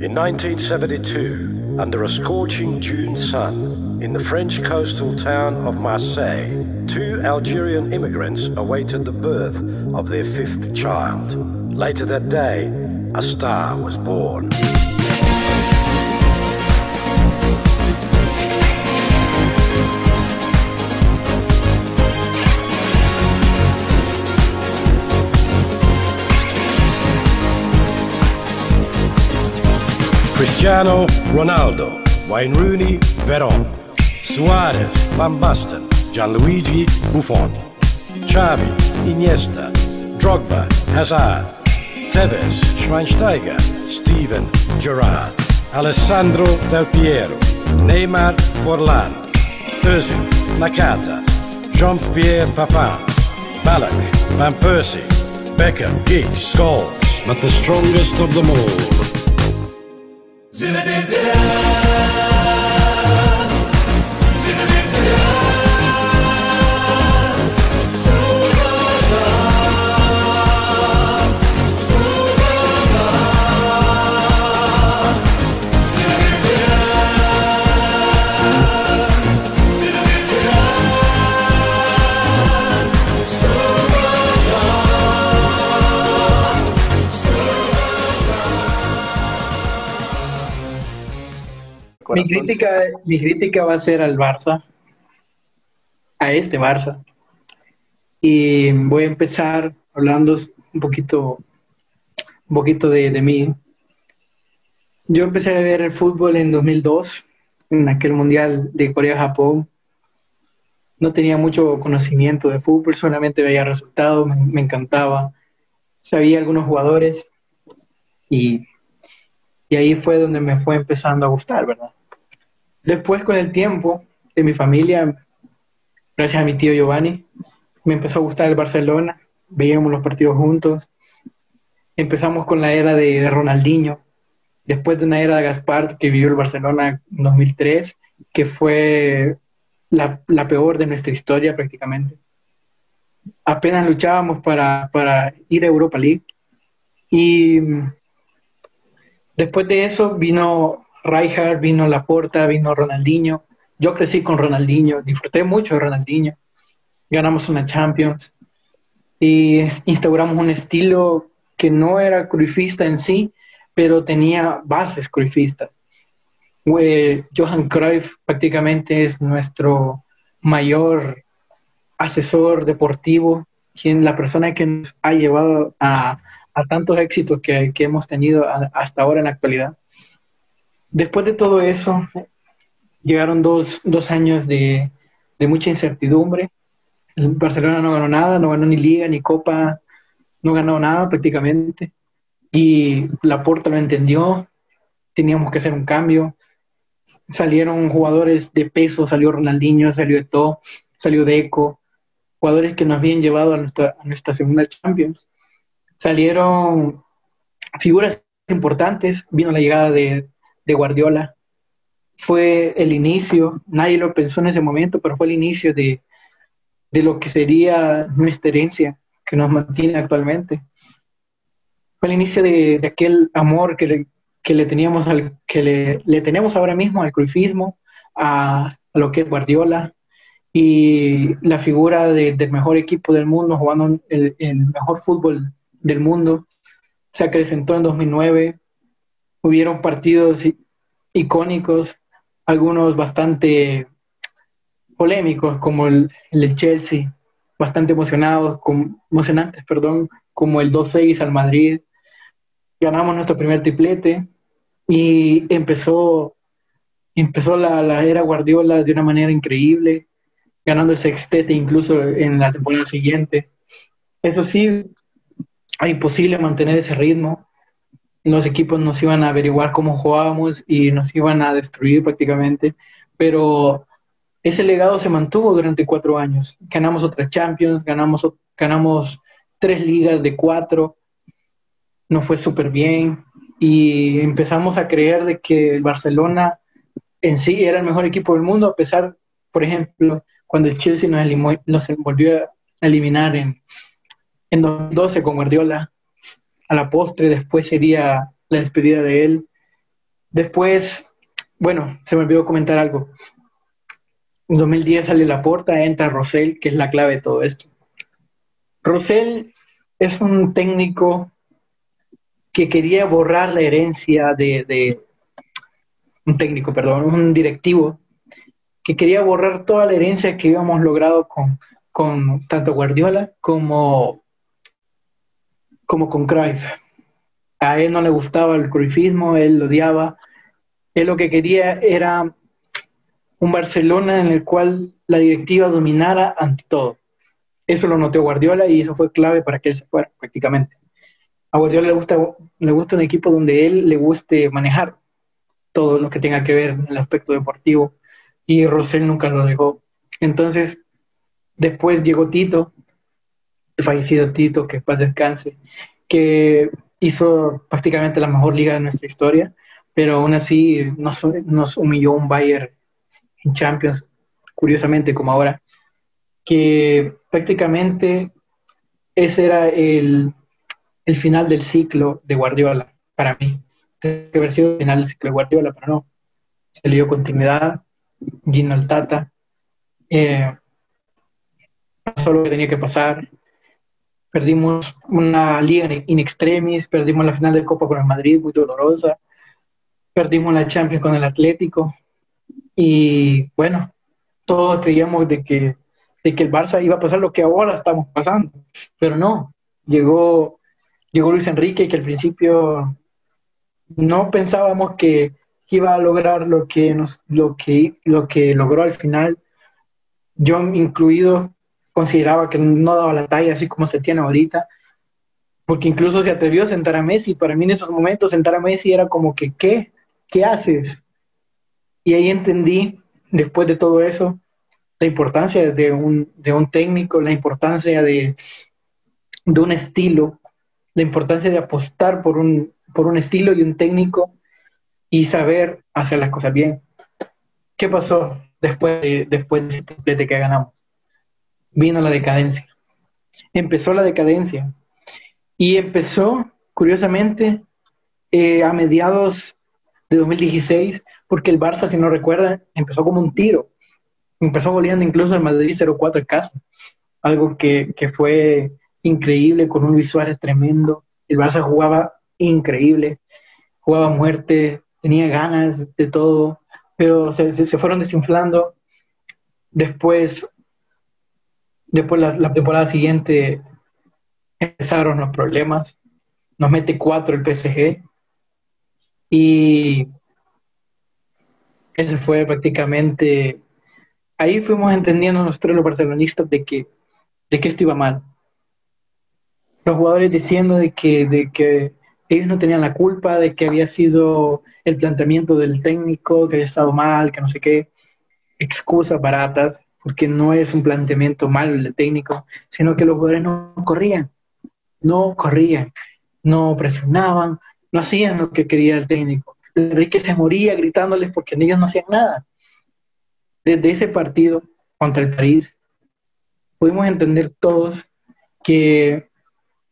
In 1972, under a scorching June sun, in the French coastal town of Marseille, two Algerian immigrants awaited the birth of their fifth child. Later that day, a star was born. Cristiano Ronaldo, Wayne Rooney, Veron, Suarez, Van Basten, Gianluigi Buffon, Xavi, Iniesta, Drogba, Hazard, Tevez, Schweinsteiger, Steven Gerrard, Alessandro Del Piero, Neymar Forlan, Özil, Nakata, Jean-Pierre Papin, Ballack, Van Persie, Beckham, Giggs, Scholes, but the strongest of them all Zinedine Zidane Mi crítica, mi crítica va a ser al Barça, a este Barça. Y voy a empezar hablando un poquito, un poquito de, de mí. Yo empecé a ver el fútbol en 2002, en aquel mundial de Corea-Japón. No tenía mucho conocimiento de fútbol, solamente veía resultados, me, me encantaba. Sabía algunos jugadores y, y ahí fue donde me fue empezando a gustar, ¿verdad? Después, con el tiempo de mi familia, gracias a mi tío Giovanni, me empezó a gustar el Barcelona, veíamos los partidos juntos. Empezamos con la era de, Ronaldinho, después de una era de Gaspar que vivió el Barcelona en 2003, que fue la, peor de nuestra historia prácticamente. Apenas luchábamos para, para ir a Europa League. Y después de eso vino Rijkaard, vino Laporta, vino Ronaldinho. Yo crecí con Ronaldinho, disfruté mucho de Ronaldinho. Ganamos una Champions y instauramos un estilo que no era cruifista en sí, pero tenía bases cruifistas. Johan Cruyff prácticamente es nuestro mayor asesor deportivo, quien la persona que nos ha llevado a, tantos éxitos que, hemos tenido hasta ahora en la actualidad. Después de todo eso, llegaron dos, años de, mucha incertidumbre. El Barcelona no ganó nada, no ganó ni liga, ni copa, no ganó nada prácticamente. Y Laporta lo entendió, teníamos que hacer un cambio. Salieron jugadores de peso, salió Ronaldinho, salió Eto'o, salió Deco, jugadores que nos habían llevado a nuestra, a nuestra segunda Champions. Salieron figuras importantes, vino la llegada de, de Guardiola. Fue el inicio, nadie lo pensó en ese momento, pero fue el inicio de, lo que sería nuestra herencia que nos mantiene actualmente. Fue el inicio de, aquel amor que le, que le teníamos al, que le, tenemos ahora mismo al cruifismo, a, lo que es Guardiola, y la figura del mejor equipo del mundo, jugando el, el, mejor fútbol del mundo, se acrecentó en 2009, hubieron partidos icónicos, algunos bastante polémicos, como el, el Chelsea, bastante emocionados, emocionantes, perdón, como el 2-6 al Madrid. Ganamos nuestro primer triplete y empezó, empezó la era Guardiola de una manera increíble, ganando el sextete incluso en la temporada siguiente. Eso sí, es imposible mantener ese ritmo los equipos nos iban a averiguar cómo jugábamos y nos iban a destruir prácticamente, pero ese legado se mantuvo durante cuatro años. Ganamos otras Champions, ganamos, ganamos tres ligas de cuatro, nos fue súper bien y empezamos a creer de que el Barcelona en sí era el mejor equipo del mundo, a pesar, por ejemplo, cuando el Chelsea nos, nos volvió a eliminar en, en 2012 con Guardiola, a la postre después sería la despedida de él. Después, bueno, se me olvidó comentar algo. En 2010 sale la puerta, entra Rosell, que es la clave de todo esto. Rosell es un técnico que quería borrar la herencia de, un técnico, perdón, un directivo, que quería borrar toda la herencia que habíamos logrado con, con tanto Guardiola como, como con Cruyff. A él no le gustaba el cruyffismo, él lo odiaba. Él lo que quería era un Barcelona en el cual la directiva dominara ante todo. Eso lo notó Guardiola y eso fue clave para que él se fuera prácticamente. A Guardiola le gusta, le gusta un equipo donde él le guste manejar todo lo que tenga que ver en el aspecto deportivo y Rosell nunca lo dejó. Entonces, después llegó Tito, fallecido Tito, que paz descanse, que hizo prácticamente la mejor liga de nuestra historia, pero aún así nos, nos humilló un Bayern en Champions, curiosamente como ahora, que prácticamente ese era el, el final del ciclo de Guardiola para mí. Debe haber sido el final del ciclo de Guardiola, pero no. Se le dio continuidad, Gino al Tata, eh, pasó lo que tenía que pasar. Perdimos una liga in extremis, perdimos la final de Copa con el Madrid, muy dolorosa. Perdimos la Champions con el Atlético, y bueno, todos creíamos de que, de que el Barça iba a pasar lo que ahora estamos pasando, pero no, llegó, llegó Luis Enrique que al principio no pensábamos que iba a lograr lo que, nos, lo que, lo que logró al final. Yo incluido consideraba que no daba la talla así como se tiene ahorita, porque incluso se atrevió a sentar a Messi. Para mí en esos momentos sentar a Messi era como que, ¿qué? ¿Qué haces? Y ahí entendí, después de todo eso, la importancia de un, de un técnico, la importancia de, de un estilo, la importancia de apostar por un, por un estilo y un técnico y saber hacer las cosas bien. ¿Qué pasó después de, después de triplete que ganamos? Vino la decadencia. Empezó la decadencia. Y empezó, curiosamente, eh, a mediados de 2016 porque el Barça, si no recuerda, empezó como un tiro. Empezó goleando incluso el Madrid 0-4 en casa. Algo que, que, fue increíble con un Luis Suárez tremendo. El Barça jugaba increíble, jugaba muerte, tenía ganas de todo, pero se, fueron desinflando. Después, después la, la temporada siguiente empezaron los problemas. Nos mete cuatro el PSG. Y ese fue prácticamente, ahí fuimos entendiendo nosotros los barcelonistas de que, de que esto iba mal. Los jugadores diciendo de que, de que ellos no tenían la culpa, de que había sido el planteamiento del técnico, que había estado mal, que no sé qué, excusas baratas, porque no es un planteamiento malo el técnico, sino que los jugadores no corrían, no corrían, no presionaban, no hacían lo que quería el técnico. Enrique se moría gritándoles porque ellos no hacían nada. Desde ese partido contra el París, pudimos entender todos que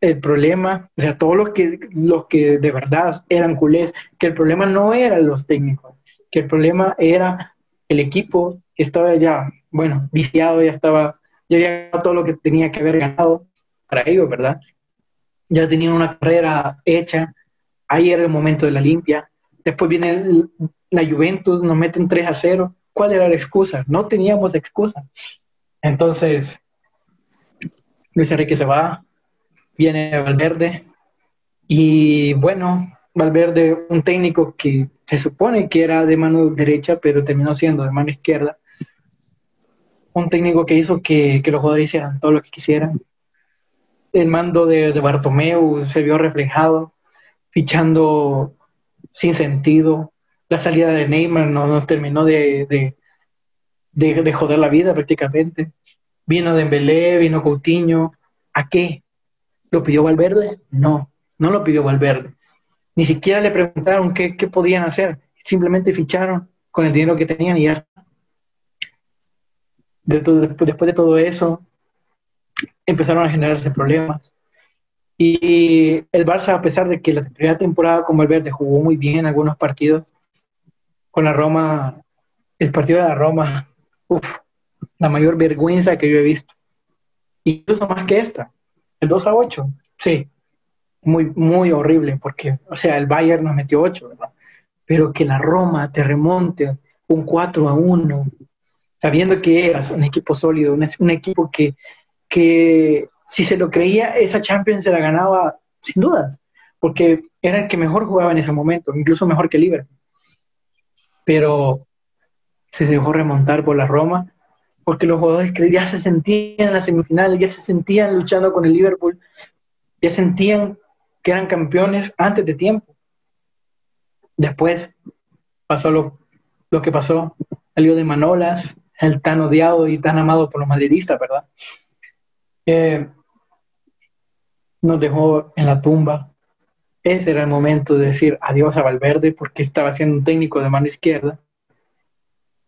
el problema, o sea, todos los que, los que de verdad eran culés, que el problema no eran los técnicos, que el problema era el equipo que estaba ya, bueno, viciado, ya estaba, ya había todo lo que tenía que haber ganado para ellos, ¿verdad? Ya tenían una carrera hecha, ahí era el momento de la limpia, Después viene la Juventus, nos meten 3 a 0. ¿Cuál era la excusa? No teníamos excusa. Entonces, Luis Enrique se va, viene Valverde, y bueno, Valverde, un técnico que se supone que era de mano derecha, pero terminó siendo de mano izquierda. Un técnico que hizo que, los jugadores hicieran todo lo que quisieran. El mando de, de Bartomeu se vio reflejado, fichando sin sentido. La salida de Neymar no nos terminó de, de, joder la vida prácticamente. Vino Dembélé, vino Coutinho. ¿A qué? ¿Lo pidió Valverde? No, no lo pidió Valverde. Ni siquiera le preguntaron qué, podían hacer. Simplemente ficharon con el dinero que tenían y ya después de todo eso, empezaron a generarse problemas. Y el Barça, a pesar de que la primera temporada con Valverde jugó muy bien en algunos partidos, con la Roma, el partido de la Roma, uf, la mayor vergüenza que yo he visto. Incluso más que esta, el 2 a 8, sí, muy, muy horrible, porque, o sea, el Bayern nos metió 8, ¿verdad? Pero que la Roma te remonte un 4 a 1, sabiendo que eras un equipo sólido, un, un equipo que, que si se lo creía, esa Champions se la ganaba sin dudas, porque era el que mejor jugaba en ese momento, incluso mejor que Liverpool. Pero se dejó remontar por la Roma, porque los jugadores ya se sentían en la semifinal, ya se sentían luchando con el Liverpool, ya sentían que eran campeones antes de tiempo. Después pasó lo, lo que pasó, salió de Manolas, el tan odiado y tan amado por los madridistas, ¿verdad? Eh, nos dejó en la tumba. Ese era el momento de decir adiós a Valverde porque estaba siendo un técnico de mano izquierda.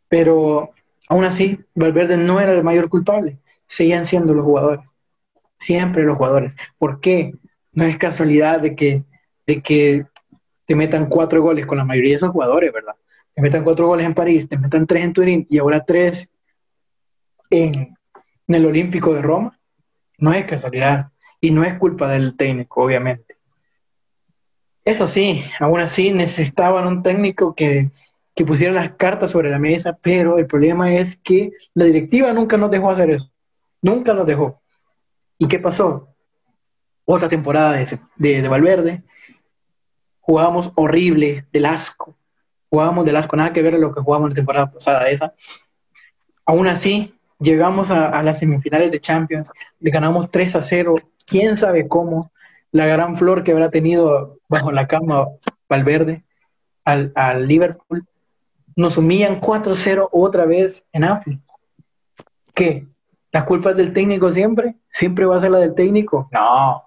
Pero aún así, Valverde no era el mayor culpable. Seguían siendo los jugadores. Siempre los jugadores. ¿Por qué? No es casualidad de que, de que te metan cuatro goles con la mayoría de esos jugadores, ¿verdad? Te metan cuatro goles en París, te metan tres en Turín y ahora tres en, el Olímpico de Roma. No es casualidad. Y no es culpa del técnico, obviamente. Eso sí, aún así necesitaban un técnico que, que pusiera las cartas sobre la mesa, pero el problema es que la directiva nunca nos dejó hacer eso. Nunca nos dejó. ¿Y qué pasó? Otra temporada de, de, de Valverde. Jugábamos horrible, del asco. Jugábamos del asco, nada que ver a lo que jugábamos la temporada pasada esa. Aún así, llegamos a, a, las semifinales de Champions, le ganamos 3 a 0 quién sabe cómo, la gran flor que habrá tenido bajo la cama Valverde al, al Liverpool, nos humillan 4-0 otra vez en Anfield. ¿Qué? ¿La culpa es del técnico siempre? ¿Siempre va a ser la del técnico? No,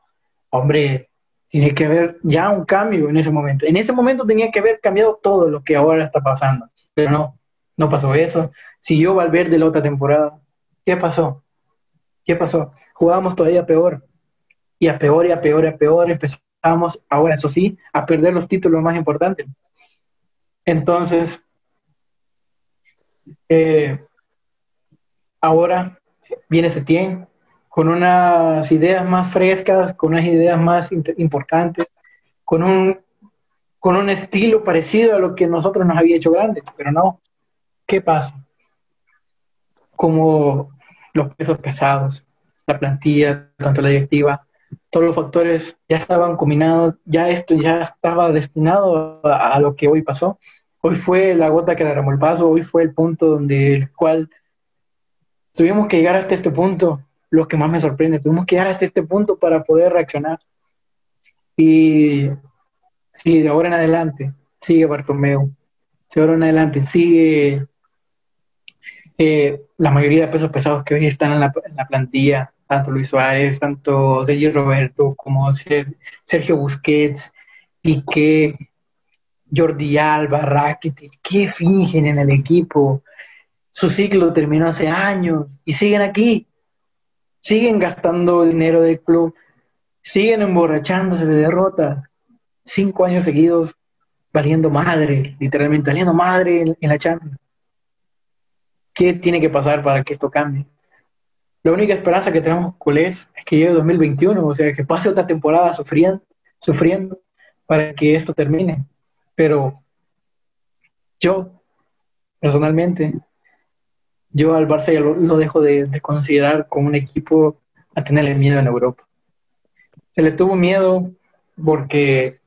hombre, tiene que haber ya un cambio en ese momento. En ese momento tenía que haber cambiado todo lo que ahora está pasando, pero no, no pasó eso. Siguió Valverde la otra temporada. ¿Qué pasó? ¿Qué pasó? Jugábamos todavía peor y a peor y a peor y a peor empezamos, ahora eso sí, a perder los títulos más importantes. Entonces, eh, ahora viene Setien con unas ideas más frescas, con unas ideas más importantes, con un, con un estilo parecido a lo que nosotros nos había hecho grande, pero no. ¿Qué pasa? Como los pesos pesados, la plantilla, tanto la directiva, todos los factores ya estaban combinados, ya esto ya estaba destinado a, lo que hoy pasó. Hoy fue la gota que derramó el paso, hoy fue el punto donde el cual tuvimos que llegar hasta este punto, lo que más me sorprende, tuvimos que llegar hasta este punto para poder reaccionar. Y si de ahora en adelante sigue Bartomeu, de ahora en adelante sigue eh, la mayoría de pesos pesados que hoy están en la, en la plantilla, tanto Luis Suárez, tanto Sergio Roberto, como Sergio Busquets, Piqué, Jordi Alba, Rakitic, ¿qué fingen en el equipo? Su ciclo terminó hace años y siguen aquí, siguen gastando dinero del club, siguen emborrachándose de derrotas, cinco años seguidos valiendo madre, literalmente valiendo madre en, en la Champions. ¿Qué tiene que pasar para que esto cambie? la única esperanza que tenemos culés es que llegue 2021, o sea, que pase otra temporada sufriendo, sufriendo para que esto termine. Pero yo, personalmente, yo al Barça ya lo, dejo de, de, considerar como un equipo a tenerle miedo en Europa. Se le tuvo miedo porque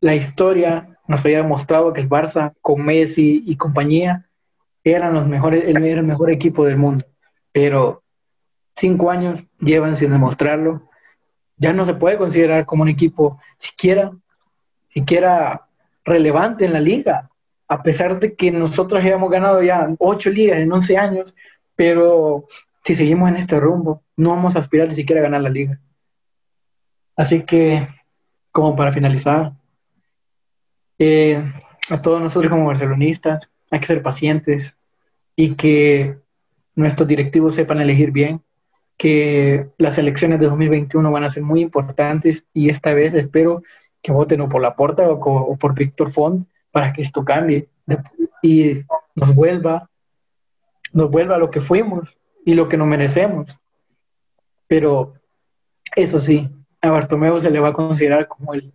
la historia nos había demostrado que el Barça con Messi y compañía eran los mejores, el, el mejor equipo del mundo. Pero cinco años llevan sin demostrarlo. Ya no se puede considerar como un equipo siquiera, siquiera relevante en la liga, a pesar de que nosotros hayamos ganado ya ocho ligas en once años, pero si seguimos en este rumbo, no vamos a aspirar ni siquiera a ganar la liga. Así que, como para finalizar, eh, a todos nosotros como barcelonistas, hay que ser pacientes y que nuestros directivos sepan elegir bien que las elecciones de 2021 van a ser muy importantes y esta vez espero que voten o por la porta o, por Víctor Font para que esto cambie, y nos vuelva, nos vuelva lo que fuimos y lo que nos merecemos. Pero eso sí, a Bartomeu se le va a considerar como el,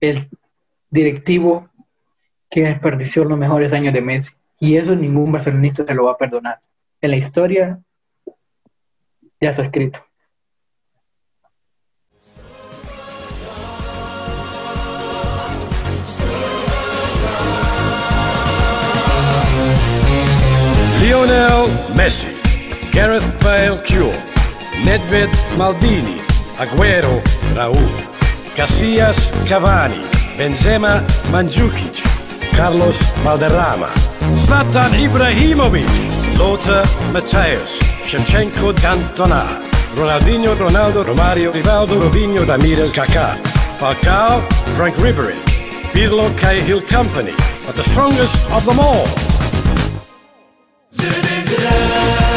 el directivo que desperdició los mejores años de Messi. Y eso ningún barcelonista se lo va a perdonar. En la historia ya está escrito. Lionel Messi, Gareth Bale Cure, Nedved Maldini, Aguero Raúl, Casillas Cavani, Benzema Mandzukic, Carlos Valderrama, Zlatan Ibrahimovic, Lothar Matthäus, Shevchenko Cantona, Ronaldinho Ronaldo Romario Rivaldo Robinho Ramirez Kaká, Falcao Frank Ribery, Pirlo Cahill Company, but the strongest of them all Da-da-da-da.